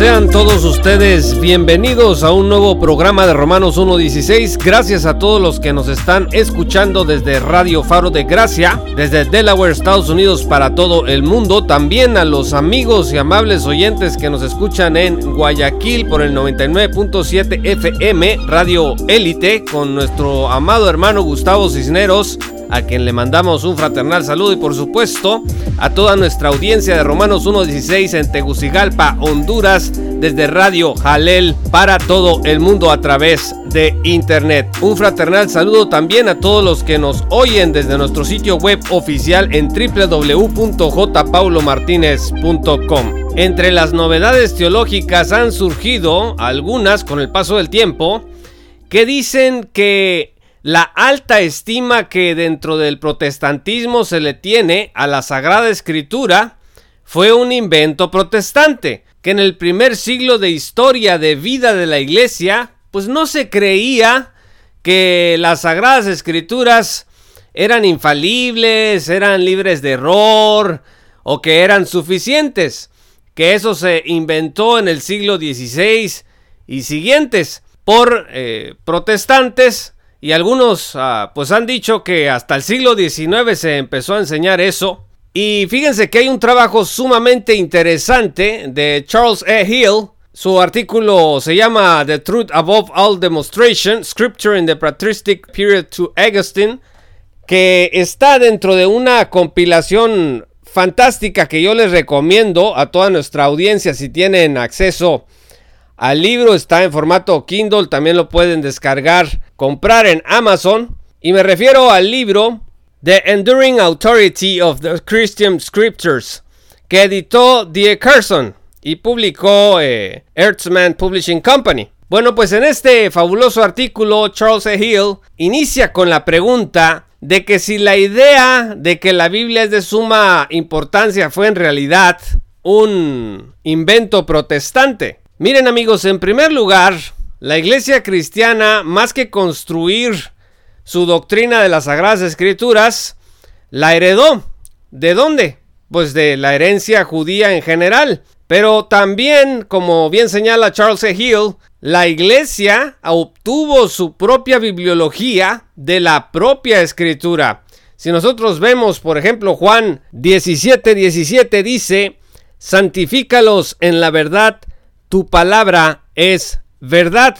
Sean todos ustedes bienvenidos a un nuevo programa de Romanos 1.16. Gracias a todos los que nos están escuchando desde Radio Faro de Gracia, desde Delaware, Estados Unidos, para todo el mundo. También a los amigos y amables oyentes que nos escuchan en Guayaquil por el 99.7 FM, Radio Élite, con nuestro amado hermano Gustavo Cisneros a quien le mandamos un fraternal saludo y por supuesto a toda nuestra audiencia de Romanos 1.16 en Tegucigalpa, Honduras, desde Radio Jalel para todo el mundo a través de internet. Un fraternal saludo también a todos los que nos oyen desde nuestro sitio web oficial en www.jpaulomartinez.com. Entre las novedades teológicas han surgido algunas con el paso del tiempo que dicen que la alta estima que dentro del protestantismo se le tiene a la Sagrada Escritura fue un invento protestante, que en el primer siglo de historia de vida de la Iglesia, pues no se creía que las Sagradas Escrituras eran infalibles, eran libres de error o que eran suficientes, que eso se inventó en el siglo XVI y siguientes por eh, protestantes y algunos ah, pues han dicho que hasta el siglo XIX se empezó a enseñar eso. Y fíjense que hay un trabajo sumamente interesante de Charles E. Hill. Su artículo se llama The Truth Above All Demonstration, Scripture in the Patristic Period to Augustine, que está dentro de una compilación fantástica que yo les recomiendo a toda nuestra audiencia si tienen acceso al libro. Está en formato Kindle, también lo pueden descargar comprar en Amazon. Y me refiero al libro The Enduring Authority of the Christian Scriptures, que editó D. Carson y publicó eh, Earthman Publishing Company. Bueno, pues en este fabuloso artículo, Charles E. Hill inicia con la pregunta de que si la idea de que la Biblia es de suma importancia fue en realidad un invento protestante. Miren amigos, en primer lugar, la iglesia cristiana, más que construir su doctrina de las Sagradas Escrituras, la heredó. ¿De dónde? Pues de la herencia judía en general. Pero también, como bien señala Charles E. Hill, la iglesia obtuvo su propia bibliología de la propia escritura. Si nosotros vemos, por ejemplo, Juan 17, 17 dice, santifícalos en la verdad, tu palabra es verdad.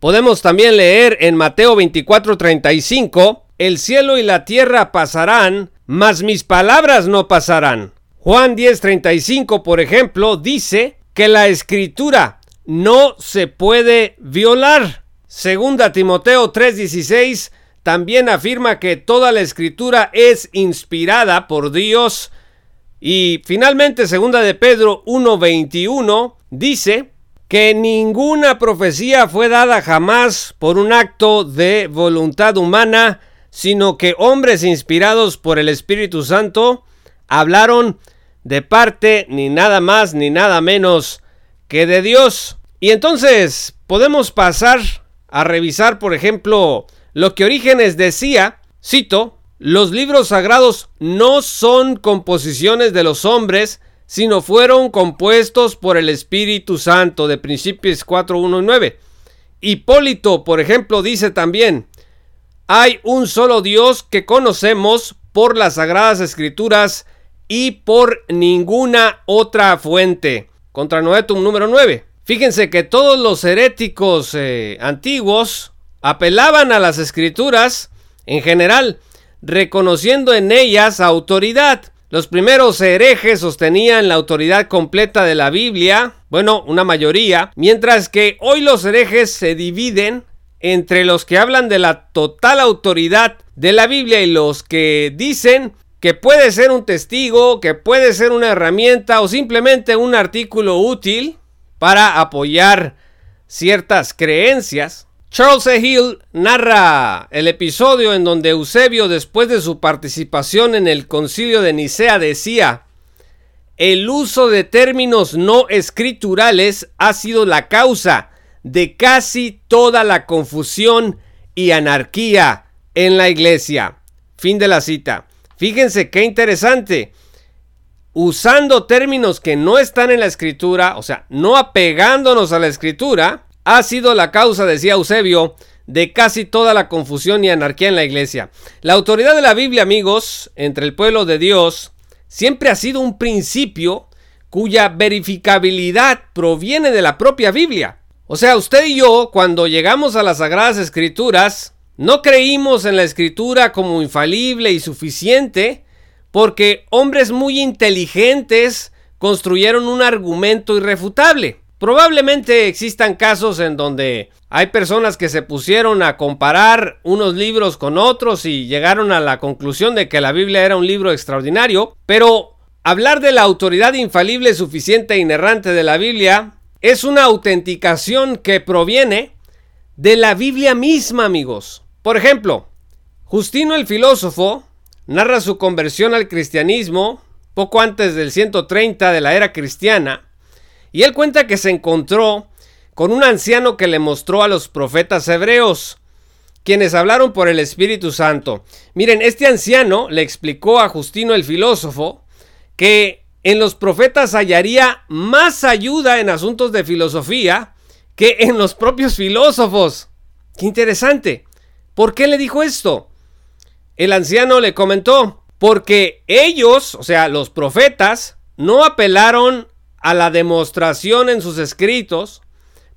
Podemos también leer en Mateo 24:35, el cielo y la tierra pasarán, mas mis palabras no pasarán. Juan 10:35, por ejemplo, dice que la escritura no se puede violar. Segunda Timoteo 3:16 también afirma que toda la escritura es inspirada por Dios. Y finalmente, segunda de Pedro 1:21 dice que ninguna profecía fue dada jamás por un acto de voluntad humana, sino que hombres inspirados por el Espíritu Santo hablaron de parte ni nada más ni nada menos que de Dios. Y entonces podemos pasar a revisar, por ejemplo, lo que Orígenes decía, cito, los libros sagrados no son composiciones de los hombres, sino fueron compuestos por el Espíritu Santo de Principios 4, 1 y 9. Hipólito, por ejemplo, dice también, hay un solo Dios que conocemos por las Sagradas Escrituras y por ninguna otra fuente. Contra Noetum número 9. Fíjense que todos los heréticos eh, antiguos apelaban a las escrituras en general, reconociendo en ellas autoridad. Los primeros herejes sostenían la autoridad completa de la Biblia, bueno, una mayoría, mientras que hoy los herejes se dividen entre los que hablan de la total autoridad de la Biblia y los que dicen que puede ser un testigo, que puede ser una herramienta o simplemente un artículo útil para apoyar ciertas creencias. Charles E. Hill narra el episodio en donde Eusebio, después de su participación en el concilio de Nicea, decía, el uso de términos no escriturales ha sido la causa de casi toda la confusión y anarquía en la iglesia. Fin de la cita. Fíjense qué interesante. Usando términos que no están en la escritura, o sea, no apegándonos a la escritura, ha sido la causa, decía Eusebio, de casi toda la confusión y anarquía en la iglesia. La autoridad de la Biblia, amigos, entre el pueblo de Dios, siempre ha sido un principio cuya verificabilidad proviene de la propia Biblia. O sea, usted y yo, cuando llegamos a las Sagradas Escrituras, no creímos en la Escritura como infalible y suficiente, porque hombres muy inteligentes construyeron un argumento irrefutable. Probablemente existan casos en donde hay personas que se pusieron a comparar unos libros con otros y llegaron a la conclusión de que la Biblia era un libro extraordinario, pero hablar de la autoridad infalible, suficiente e inerrante de la Biblia es una autenticación que proviene de la Biblia misma, amigos. Por ejemplo, Justino el filósofo narra su conversión al cristianismo poco antes del 130 de la era cristiana y él cuenta que se encontró con un anciano que le mostró a los profetas hebreos, quienes hablaron por el Espíritu Santo. Miren, este anciano le explicó a Justino el filósofo que en los profetas hallaría más ayuda en asuntos de filosofía que en los propios filósofos. Qué interesante. ¿Por qué le dijo esto? El anciano le comentó, porque ellos, o sea, los profetas, no apelaron a la demostración en sus escritos,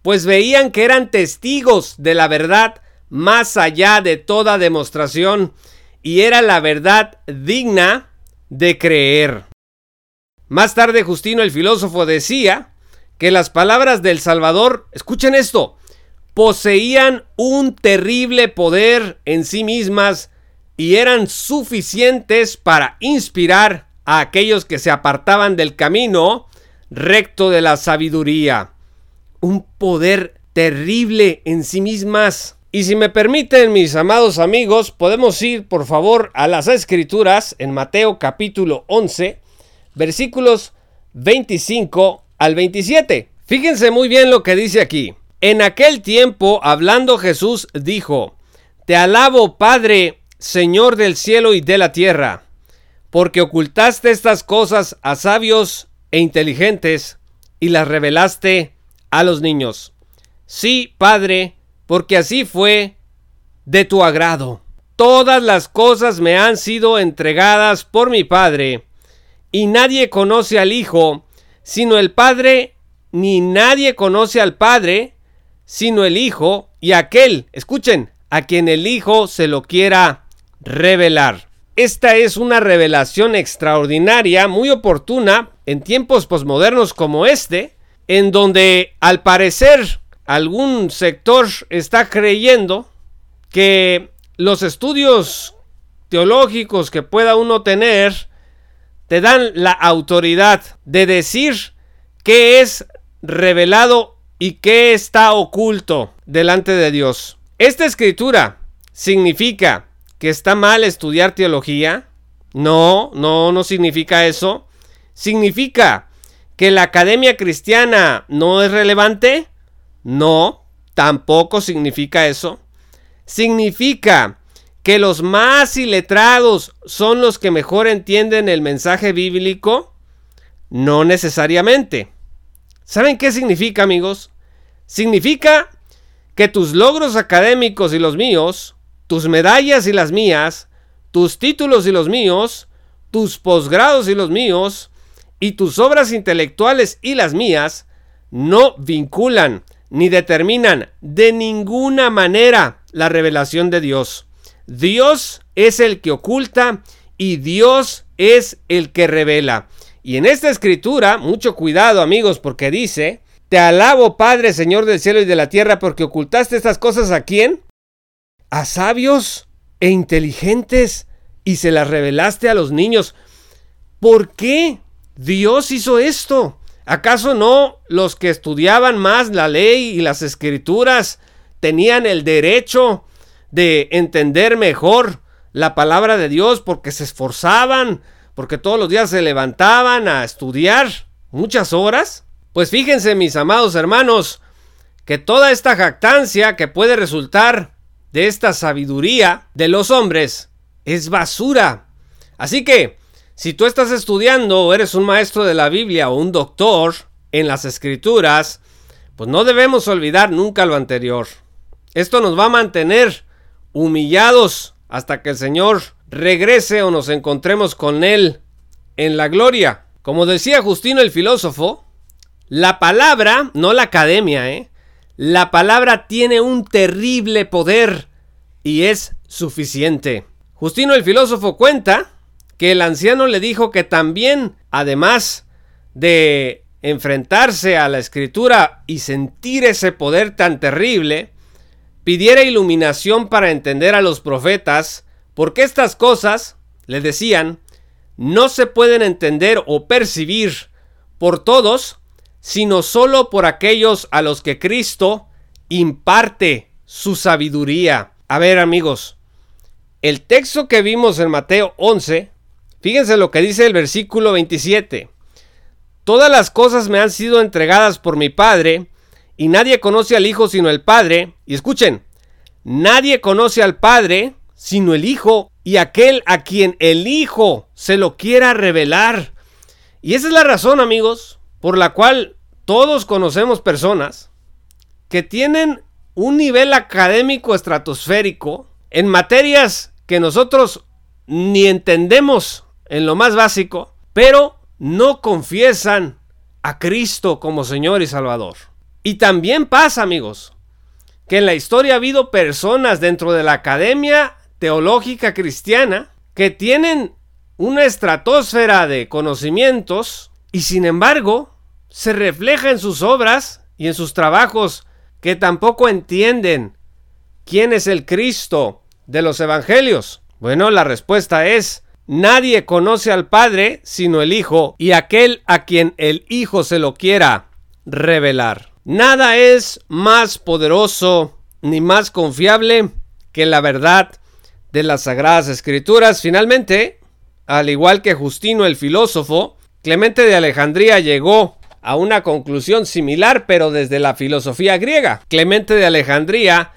pues veían que eran testigos de la verdad más allá de toda demostración, y era la verdad digna de creer. Más tarde Justino el filósofo decía que las palabras del Salvador, escuchen esto, poseían un terrible poder en sí mismas y eran suficientes para inspirar a aquellos que se apartaban del camino recto de la sabiduría. Un poder terrible en sí mismas. Y si me permiten, mis amados amigos, podemos ir por favor a las escrituras en Mateo capítulo 11, versículos 25 al 27. Fíjense muy bien lo que dice aquí. En aquel tiempo, hablando Jesús, dijo, Te alabo, Padre, Señor del cielo y de la tierra, porque ocultaste estas cosas a sabios e inteligentes y las revelaste a los niños. Sí, Padre, porque así fue de tu agrado. Todas las cosas me han sido entregadas por mi Padre, y nadie conoce al Hijo, sino el Padre, ni nadie conoce al Padre, sino el Hijo, y aquel, escuchen, a quien el Hijo se lo quiera revelar. Esta es una revelación extraordinaria, muy oportuna en tiempos posmodernos como este, en donde al parecer algún sector está creyendo que los estudios teológicos que pueda uno tener te dan la autoridad de decir qué es revelado y qué está oculto delante de Dios. Esta escritura significa que está mal estudiar teología. No, no, no significa eso. Significa que la academia cristiana no es relevante. No, tampoco significa eso. Significa que los más iletrados son los que mejor entienden el mensaje bíblico. No necesariamente. ¿Saben qué significa, amigos? Significa que tus logros académicos y los míos tus medallas y las mías, tus títulos y los míos, tus posgrados y los míos, y tus obras intelectuales y las mías, no vinculan ni determinan de ninguna manera la revelación de Dios. Dios es el que oculta y Dios es el que revela. Y en esta escritura, mucho cuidado amigos, porque dice, te alabo Padre, Señor del cielo y de la tierra, porque ocultaste estas cosas a quién? A sabios e inteligentes y se las revelaste a los niños. ¿Por qué Dios hizo esto? ¿Acaso no los que estudiaban más la ley y las escrituras tenían el derecho de entender mejor la palabra de Dios porque se esforzaban, porque todos los días se levantaban a estudiar muchas horas. Pues fíjense mis amados hermanos, que toda esta jactancia que puede resultar de esta sabiduría de los hombres es basura. Así que, si tú estás estudiando o eres un maestro de la Biblia o un doctor en las escrituras, pues no debemos olvidar nunca lo anterior. Esto nos va a mantener humillados hasta que el Señor regrese o nos encontremos con Él en la gloria. Como decía Justino el filósofo, la palabra, no la academia, ¿eh? La palabra tiene un terrible poder y es suficiente. Justino el filósofo cuenta que el anciano le dijo que también, además de enfrentarse a la escritura y sentir ese poder tan terrible, pidiera iluminación para entender a los profetas, porque estas cosas, le decían, no se pueden entender o percibir por todos, sino solo por aquellos a los que Cristo imparte su sabiduría. A ver amigos, el texto que vimos en Mateo 11, fíjense lo que dice el versículo 27. Todas las cosas me han sido entregadas por mi Padre, y nadie conoce al Hijo sino el Padre. Y escuchen, nadie conoce al Padre sino el Hijo y aquel a quien el Hijo se lo quiera revelar. Y esa es la razón, amigos, por la cual todos conocemos personas que tienen un nivel académico estratosférico en materias que nosotros ni entendemos en lo más básico, pero no confiesan a Cristo como Señor y Salvador. Y también pasa, amigos, que en la historia ha habido personas dentro de la academia teológica cristiana que tienen una estratosfera de conocimientos y sin embargo se refleja en sus obras y en sus trabajos que tampoco entienden quién es el Cristo de los evangelios. Bueno, la respuesta es Nadie conoce al Padre sino el Hijo y aquel a quien el Hijo se lo quiera revelar. Nada es más poderoso ni más confiable que la verdad de las Sagradas Escrituras. Finalmente, al igual que Justino el filósofo, Clemente de Alejandría llegó a una conclusión similar, pero desde la filosofía griega. Clemente de Alejandría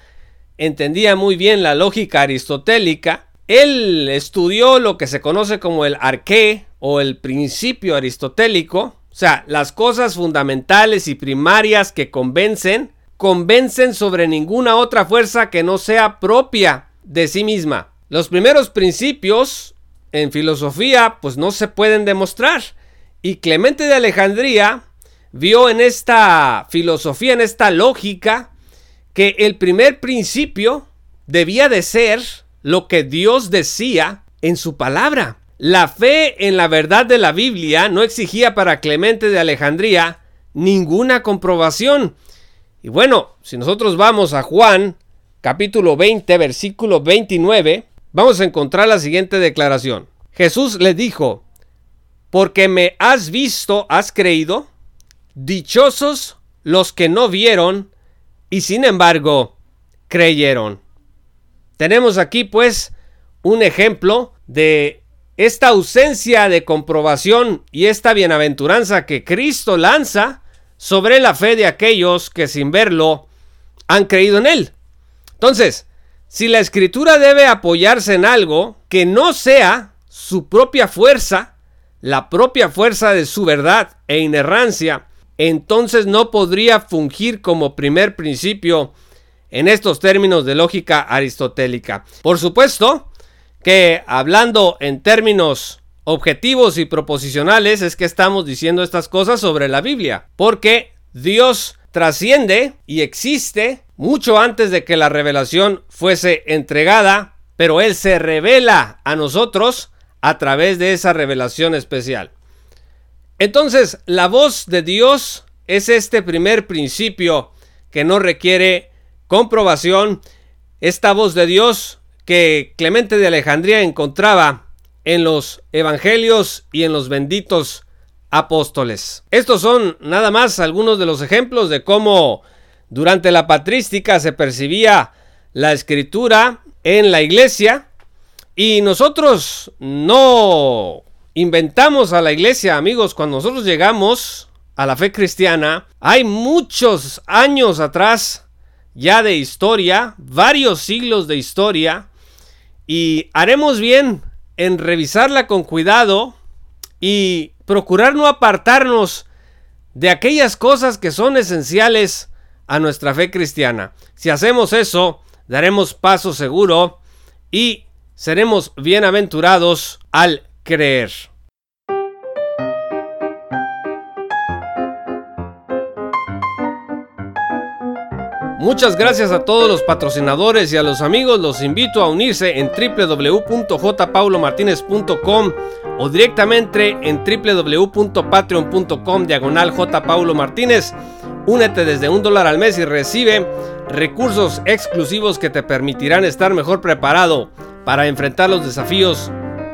entendía muy bien la lógica aristotélica. Él estudió lo que se conoce como el arqué o el principio aristotélico, o sea, las cosas fundamentales y primarias que convencen, convencen sobre ninguna otra fuerza que no sea propia de sí misma. Los primeros principios en filosofía pues no se pueden demostrar. Y Clemente de Alejandría vio en esta filosofía, en esta lógica, que el primer principio debía de ser lo que Dios decía en su palabra. La fe en la verdad de la Biblia no exigía para Clemente de Alejandría ninguna comprobación. Y bueno, si nosotros vamos a Juan capítulo 20, versículo 29, vamos a encontrar la siguiente declaración. Jesús le dijo, porque me has visto, has creído, dichosos los que no vieron y sin embargo creyeron. Tenemos aquí pues un ejemplo de esta ausencia de comprobación y esta bienaventuranza que Cristo lanza sobre la fe de aquellos que sin verlo han creído en Él. Entonces, si la escritura debe apoyarse en algo que no sea su propia fuerza, la propia fuerza de su verdad e inerrancia, entonces no podría fungir como primer principio en estos términos de lógica aristotélica. Por supuesto que hablando en términos objetivos y proposicionales es que estamos diciendo estas cosas sobre la Biblia, porque Dios trasciende y existe mucho antes de que la revelación fuese entregada, pero Él se revela a nosotros a través de esa revelación especial. Entonces, la voz de Dios es este primer principio que no requiere comprobación. Esta voz de Dios que Clemente de Alejandría encontraba en los evangelios y en los benditos apóstoles. Estos son nada más algunos de los ejemplos de cómo Durante la patrística se percibía la escritura en la iglesia y nosotros no inventamos a la iglesia, amigos, cuando nosotros llegamos a la fe cristiana, hay muchos años atrás ya de historia, varios siglos de historia, y haremos bien en revisarla con cuidado y procurar no apartarnos de aquellas cosas que son esenciales a nuestra fe cristiana. Si hacemos eso, daremos paso seguro y seremos bienaventurados al creer. Muchas gracias a todos los patrocinadores y a los amigos. Los invito a unirse en www.jpaulomartinez.com o directamente en www.patreon.com diagonal Martínez. Únete desde un dólar al mes y recibe recursos exclusivos que te permitirán estar mejor preparado para enfrentar los desafíos